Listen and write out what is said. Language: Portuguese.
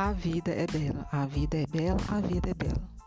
A vida é bela, a vida é bela, a vida é bela.